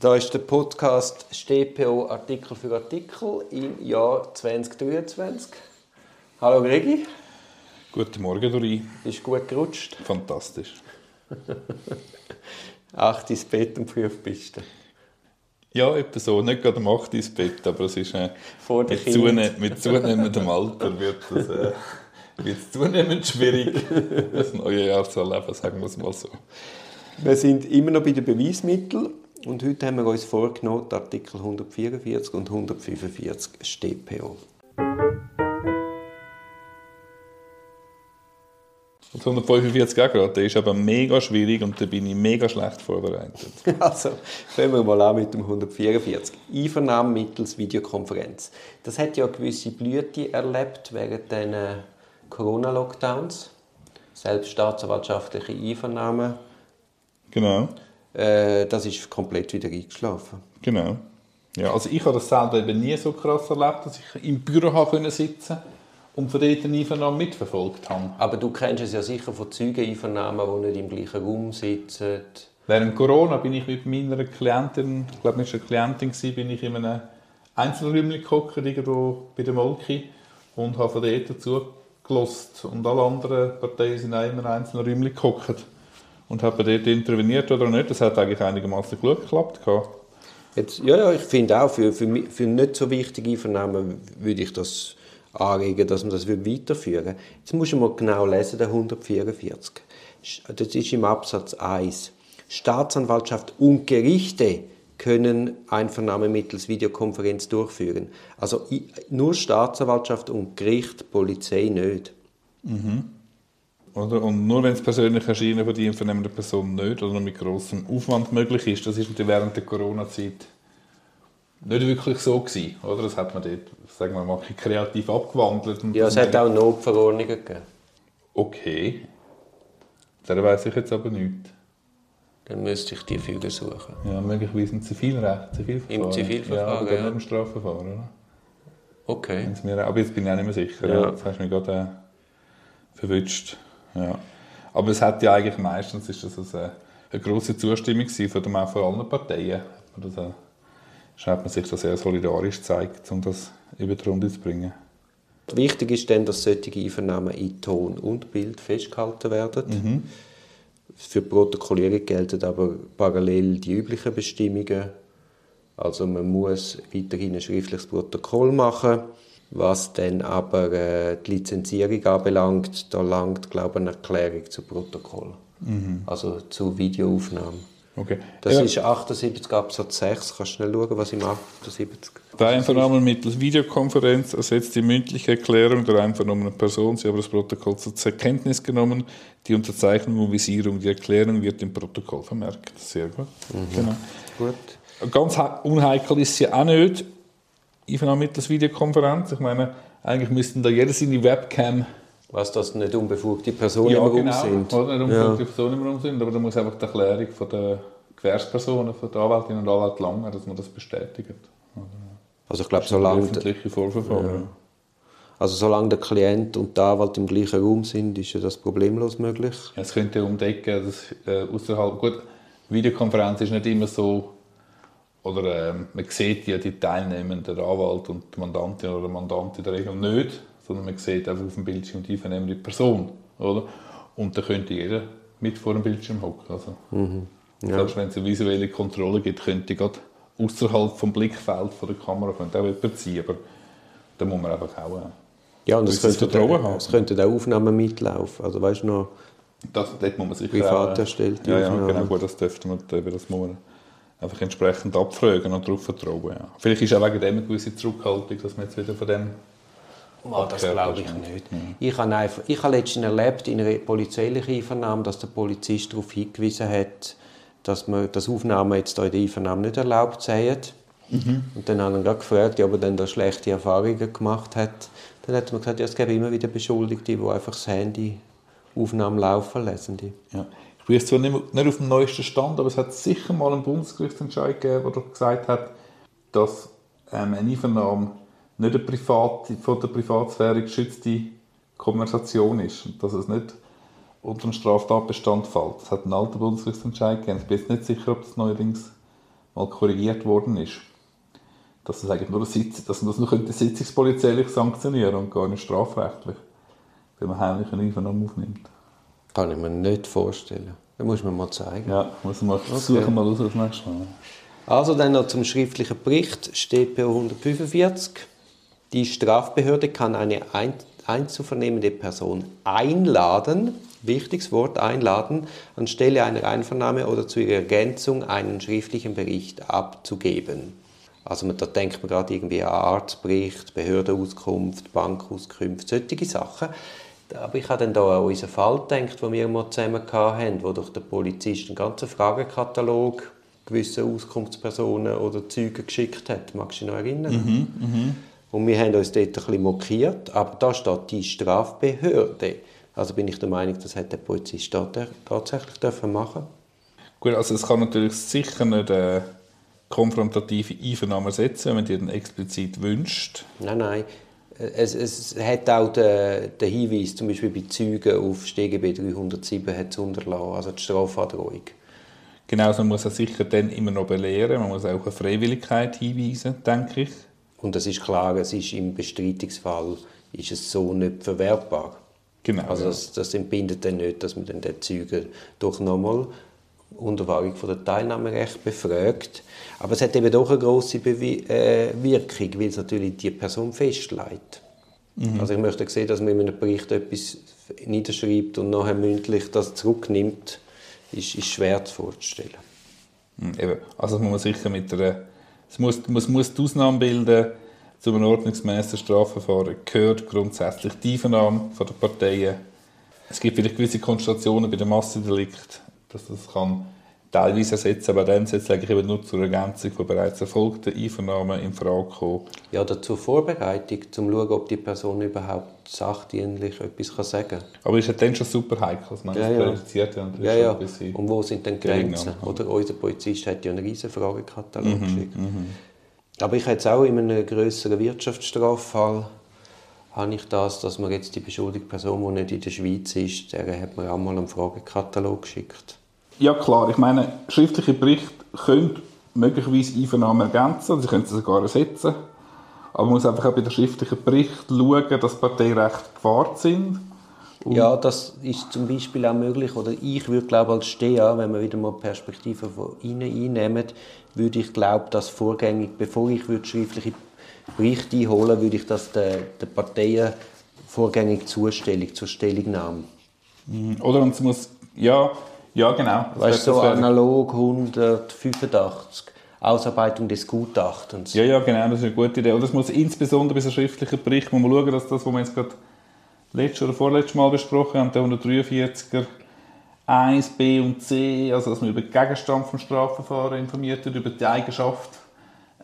Da ist der Podcast StPO Artikel für Artikel im Jahr 2023. Hallo Gregi. Guten Morgen, Dori. Bist du gut gerutscht? Fantastisch. Acht ins Bett und auf die Piste. Ja, etwa so. Nicht gerade um 8 ins Bett, aber es ist äh, mit, zune mit zunehmendem Alter wird es äh, wird's zunehmend schwierig, das neue Jahr zu erleben, sagen wir es mal so. Wir sind immer noch bei den Beweismitteln und heute haben wir uns vorgenommen, die Artikel 144 und 145 StPO. Und 145 auch gerade, der ist aber mega schwierig und da bin ich mega schlecht vorbereitet. Also, fangen wir mal an mit dem 144. Einvernahme mittels Videokonferenz. Das hat ja eine gewisse Blüte erlebt während den äh, Corona-Lockdowns. Selbst staatsanwaltschaftliche Einvernahmen. Genau, Äh, das ist komplett wieder eingeschlafen. genau. Ja, also ich habe das selber eben nie so krass erlebt, dass ich im Büro habe sitzen und von dort eine Einvernahme mitverfolgt habe. Aber du kennst es ja sicher von Zeugeneinvernahmen, die nicht im gleichen Raum sitzen. Während Corona bin ich mit meiner Klientin, ich glaube, war eine Klientin, bin ich in einem Einzelräumchen gehockt, irgendwo bei der Molki und habe von dort dazu gelost. Und alle anderen Parteien sind auch immer in einzelnen Räumchen gehockt und haben dort interveniert oder nicht. Das hat eigentlich einigermaßen gut geklappt. Jetzt, ja, ja, ich finde auch, für, für, für nicht so wichtige Einvernahmen würde ich das anregen, dass man das weiterführen würde. Jetzt muss man mal genau lesen, der 144. Das ist im Absatz 1. Staatsanwaltschaft und Gerichte können Einvernahmen mittels Videokonferenz durchführen. Also nur Staatsanwaltschaft und Gericht, Polizei nicht. Oder? Und nur wenn es persönlich erscheinen von die vernehmenden Person nicht oder nur mit grossem Aufwand möglich ist, das ist natürlich während der Corona-Zeit nicht wirklich so gewesen, oder? Das hat man dort, sagen wir mal, kreativ abgewandelt. Ja, es das hat auch Notverordnungen gegeben. Okay. Der weiß ich jetzt aber nicht. Dann müsste ich die Füge suchen. Ja, möglicherweise im Zivilrecht, Zivilverfahren. Im Zivilverfahren, ja. aber ja. im Strafverfahren, oder? Okay. Mir, aber jetzt bin ich auch nicht mehr sicher. Ja. Jetzt hast du mich gerade äh, verwünscht. Ja. Aber es hat ja eigentlich meistens ist das also eine, eine grosse Zustimmung von, dem, auch von allen Parteien. Das, äh, hat man sich da sehr solidarisch gezeigt, um das über die Runde zu bringen. Wichtig ist dann, dass solche Einvernahmen in Ton und Bild festgehalten werden. Für die Protokollierung gelten aber parallel die üblichen Bestimmungen. Also man muss weiterhin ein schriftliches Protokoll machen. Was dann aber äh, die Lizenzierung anbelangt, da langt glaube ich, eine Erklärung zu Protokoll. Also zu Videoaufnahme. Okay. Das ja. ist 78 Absatz 6. Kannst du schnell schauen, was im 78 Der Einvernahme mittels Videokonferenz ersetzt die mündliche Erklärung der einvernommenen Person. Sie haben das Protokoll zur Kenntnis genommen. Die Unterzeichnung und Visierung. Die Erklärung wird im Protokoll vermerkt. Sehr gut. Genau. Gut. Ganz he- unheikel ist sie auch nicht. Einvernahme mittels Videokonferenz. Ich meine, eigentlich müssten da jeder seine Webcam Was das nicht unbefugte Personen ja, im Raum genau, sind. Oder nicht Ja. unbedingt Personen im Raum sind, aber da muss einfach die Erklärung von der Gewährspersonen, von der Anwältin und Anwalt langen, dass man das bestätigt. Also ich glaube, solange, öffentliche Vorverfahren. also solange der Klient und der Anwalt im gleichen Raum sind, ist ja das problemlos möglich. Ja, Es könnte umdecken, dass äh, außerhalb gut, Videokonferenz ist nicht immer so, oder ähm, man sieht ja die Teilnehmenden, der Anwalt und die Mandantin oder der Mandant in der Regel nicht, sondern man sieht einfach auf dem Bildschirm die vernehmende Person, oder? Und da könnte jeder mit vor dem Bildschirm hocken. Also, Selbst wenn es eine visuelle Kontrolle gibt, könnte gerade außerhalb vom Blickfeld von der Kamera könnte auch jemand sein, aber da muss man einfach auch... Äh, Ja, und es könnte, Vertrauen haben. es könnte auch Aufnahmen mitlaufen. Also weißt du noch, Das, dort muss man sicher Privat äh, erstellte Ja, ja, genau, gut, das dürfte man, das muss man einfach entsprechend abfragen und darauf vertrauen. Ja. Vielleicht ist auch wegen dem eine gewisse Zurückhaltung, dass man jetzt wieder von dem... oh, das glaube ich nicht. Ich habe, einfach, ich habe letztens erlebt in einer polizeilichen Einvernahme, dass der Polizist darauf hingewiesen hat, dass man das Aufnahmen jetzt in der Einvernahme nicht erlaubt seien. Mhm. Und dann haben wir gefragt, ob er dann da schlechte Erfahrungen gemacht hat. Dann hat man gesagt, ja, es gäbe immer wieder Beschuldigte, die einfach das Handy Aufnahmen laufen lassen. Ja. Bin jetzt zwar nicht, nicht auf dem neuesten Stand, aber es hat sicher mal einen Bundesgerichtsentscheid gegeben, der gesagt hat, dass ähm, eine Einvernahme nicht eine private, von der Privatsphäre geschützte Konversation ist. Und dass es nicht unter den Straftatbestand fällt. Es hat einen alten Bundesgerichtsentscheid gegeben. Ich bin jetzt nicht sicher, ob das neuerdings mal korrigiert worden ist. Dass das eigentlich nur, Sitz, dass man das nur sitzungspolizeilich sanktionieren und gar nicht strafrechtlich, wenn man heimlich eine Einvernahme aufnimmt. Kann ich mir nicht vorstellen. Das muss man mal zeigen. Ja, muss man okay. suchen mal aus das nächste Mal. Also dann noch zum schriftlichen Bericht, StPO 145. Die Strafbehörde kann eine einzuvernehmende Person einladen, wichtiges Wort einladen, anstelle einer Einvernahme oder zur Ergänzung einen schriftlichen Bericht abzugeben. Also da denkt man gerade irgendwie an Arztbericht, Behördenauskunft, Bankauskunft, solche Sachen. Aber ich habe dann da an unseren Fall gedacht, den wir mal zusammen hatten, wo durch den Polizist einen ganzen Fragekatalog gewisse Auskunftspersonen oder Zeugen geschickt hat. Magst du dich noch erinnern? Mhm, mh. Und wir haben uns dort ein bisschen mokiert, aber da steht die Strafbehörde. Also bin ich der Meinung, das hätte der Polizist tatsächlich dürfen machen Gut, also es kann natürlich sicher nicht eine konfrontative Einvernahme setzen, wenn man dann explizit wünscht. Nein, nein. Es, es hat auch den, den Hinweis, zum Beispiel bei Zeugen auf StGB 307 hat es unterlassen, also die Strafandrohung. Genau, man muss es sicher dann immer noch belehren, man muss auch auf Freiwilligkeit hinweisen, denke ich. Und es ist klar, es ist im Bestreitungsfall ist es so nicht verwertbar. Genau. Also das, das entbindet dann nicht, dass man dann den Zeugen doch nochmal unter Wahrung von der Teilnahmerecht befragt. Aber es hat eben doch eine grosse Bewi äh, Wirkung, weil es natürlich die Person festlegt. Mhm. Also ich möchte sehen, dass man in einem Bericht etwas niederschreibt und nachher mündlich das zurücknimmt ist, ist schwer vorzustellen. Hm, eben. Also muss man sicher mit einer, es muss, muss, muss die Ausnahme bilden, zu einem ordnungsmäßigen Strafverfahren gehört grundsätzlich die Einvernahme der Parteien. Es gibt vielleicht gewisse Konstellationen bei dem Massendelikt, dass das kann teilweise ersetzen, aber dann setzt eigentlich eben nur zur Ergänzung von bereits erfolgten Einvernahmen in Frage kommen. Ja, oder zur Vorbereitung, um zu schauen, ob die Person überhaupt sachdienlich etwas kann sagen kann. Aber ist ja dann schon super heikel, dass man ja, das präjudiziert ja. ja, ja. Und wo sind denn Grenzen? Oder unser Polizist hat ja einen riesen Fragekatalog mhm, geschickt. Mhm. Aber ich hätte auch in einem größeren Wirtschaftsstraffall habe ich das, dass man jetzt die beschuldigte Person, die nicht in der Schweiz ist, der hat mir auch mal einen Fragekatalog geschickt. Ja klar, ich meine, schriftliche Berichte können möglicherweise Einvernahmen ergänzen, sie können sie sogar ersetzen. Aber man muss einfach auch bei den schriftlichen Berichten schauen, dass Parteirechte gewahrt sind. Und ja, das ist zum Beispiel auch möglich. Oder ich würde glaube als Steher, wenn wir wieder mal Perspektiven von Ihnen einnehmen, würde ich glaube, dass vorgängig, bevor ich würde schriftliche Berichte einholen würde ich das den, den Parteien vorgängig Zustellung, zur Stellungnahme. Oder und es muss, ja, ja, genau. Weißt du, so analog 185. Ausarbeitung des Gutachtens. Ja, ja, genau, das ist eine gute Idee. Und das muss insbesondere bei so schriftlichen Bericht muss man schauen, dass das, was wir jetzt gerade letztes oder vorletztes Mal besprochen haben, der 143er 1, B und C, also dass man über den Gegenstand des Strafverfahrens informiert wird, über die Eigenschaft,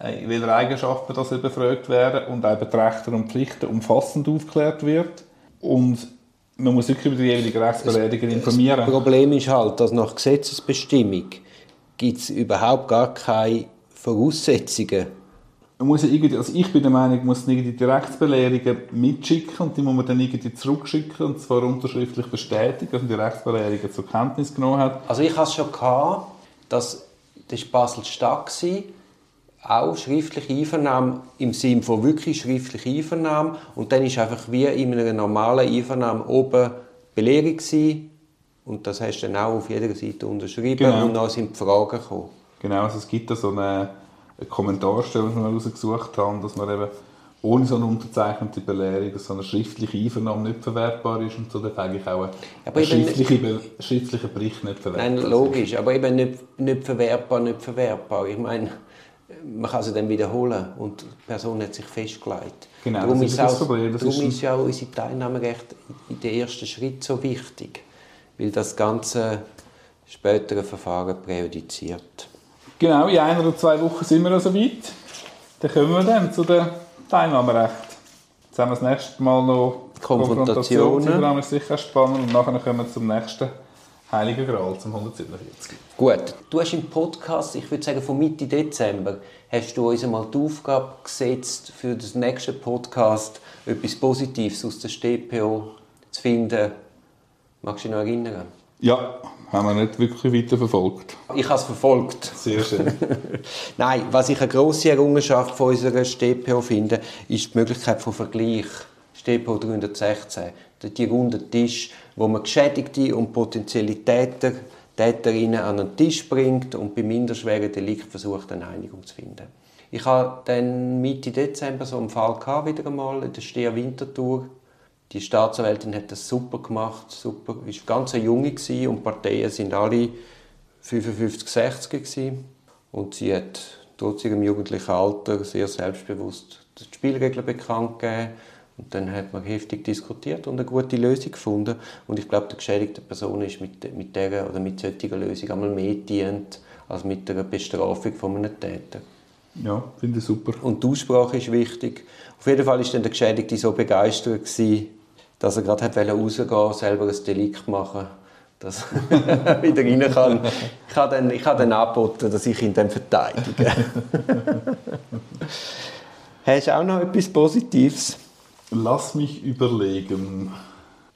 äh, in welcher Eigenschaft man das befragt werden und auch über die Rechte und Pflichten umfassend aufgeklärt wird. Und man muss wirklich über die jeweilige Rechtsbelehrung informieren. Das Problem ist halt, dass nach Gesetzesbestimmung gibt es überhaupt gar keine Voraussetzungen. Man muss ja irgendwie, also ich bin der Meinung, man muss irgendwie die Rechtsbelehrungen mitschicken und die muss man dann irgendwie zurückschicken und zwar unterschriftlich bestätigen, dass man die Rechtsbelehrungen zur Kenntnis genommen hat. Also ich hatte es schon, gehabt, dass das war Basel-Stadt auch schriftliche Einvernahme im Sinne von wirklich schriftliche Einvernahme und dann ist einfach wie in einer normalen Einvernahme oben Belehrung gewesen, und das hast du dann auch auf jeder Seite unterschrieben genau. und dann sind die Fragen gekommen. Genau, also es gibt da so eine, eine Kommentarstelle, die wir rausgesucht haben, dass man eben ohne so eine unterzeichnete Belehrung, dass so eine schriftliche Einvernahme nicht verwertbar ist und so darf eigentlich auch ein, ein schriftliche, schriftlicher Bericht nicht verwertbar Nein, logisch, aber eben nicht, nicht verwertbar, nicht verwertbar. Ich meine, man kann sie dann wiederholen und die Person hat sich festgelegt. Genau, darum das ist, auch, das Problem. Das darum ist, ist ja auch unser Teilnahmerecht in den ersten Schritt so wichtig, weil das ganze spätere Verfahren präjudiziert. Genau, in einer oder zwei Wochen sind wir also weit. Dann kommen wir dann zu dem Teilnahmerecht. Jetzt haben wir das nächste Mal noch Konfrontationen. Konfrontation. Das ist sicher spannend. Und nachher kommen wir zum nächsten Heiliger Gral zum 147. Gut, du hast im Podcast, ich würde sagen von Mitte Dezember, hast du uns einmal die Aufgabe gesetzt, für den nächsten Podcast etwas Positives aus der StPO zu finden. Magst du dich noch erinnern? Ja, haben wir nicht wirklich weiter verfolgt. Ich habe es verfolgt. Sehr schön. Nein, was ich eine grosse Errungenschaft von unserer StPO finde, ist die Möglichkeit von Vergleich. StPO 316. Die runden Tisch, wo man Geschädigte und potenzielle Täter, Täterinnen an einen Tisch bringt und bei minderschweren Delikten versucht, eine Einigung zu finden. Ich hatte dann Mitte Dezember so einen Fall wieder einmal in der Steher Winterthur. Die Staatsanwältin hat das super gemacht, super. Ist ganz eine junge gewesen, und Parteien sind alle 55, 60 gewesen. und sie hat trotz ihrem jugendlichen Alter sehr selbstbewusst die Spielregeln bekannt gegeben und dann hat man heftig diskutiert und eine gute Lösung gefunden. Und ich glaube, der geschädigten Person ist mit, mit dieser oder mit solcher Lösung einmal mehr dient als mit der Bestrafung von einem Täter. Ja, finde ich super. Und die Aussprache ist wichtig. Auf jeden Fall war dann der Geschädigte so begeistert, gewesen, dass er gerade rausgehen selber ein Delikt machen dass er wieder rein kann. Ich habe dann, ich habe dann angeboten, dass ich ihn dann verteidige. Hast du auch noch etwas Positives? Lass mich überlegen.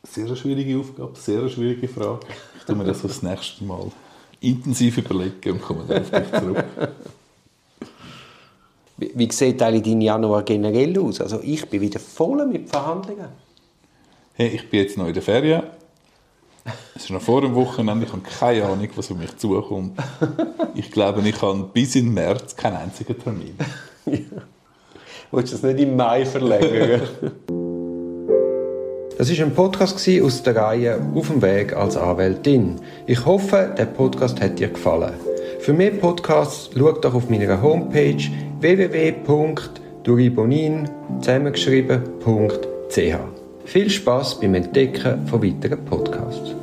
Sehr eine schwierige Aufgabe, sehr eine schwierige Frage. Ich tue mir das das nächste Mal intensiv überlegen und komme dann auf dich zurück. Wie, wie sieht eigentlich dein Januar generell aus? Also ich bin wieder voll mit Verhandlungen. Hey, ich bin jetzt noch in der Ferien. Es ist noch vor dem Wochenende. Ich habe keine Ahnung, was auf mich zukommt. Ich glaube, ich habe bis in März keinen einzigen Termin. ja. Willst du das nicht im Mai verlängern? Das war ein Podcast aus der Reihe Auf dem Weg als Anwältin. Ich hoffe, der Podcast hat dir gefallen. Für mehr Podcasts schau doch auf meiner Homepage www.duribonin zusammengeschrieben.ch. Viel Spaß beim Entdecken von weiteren Podcasts.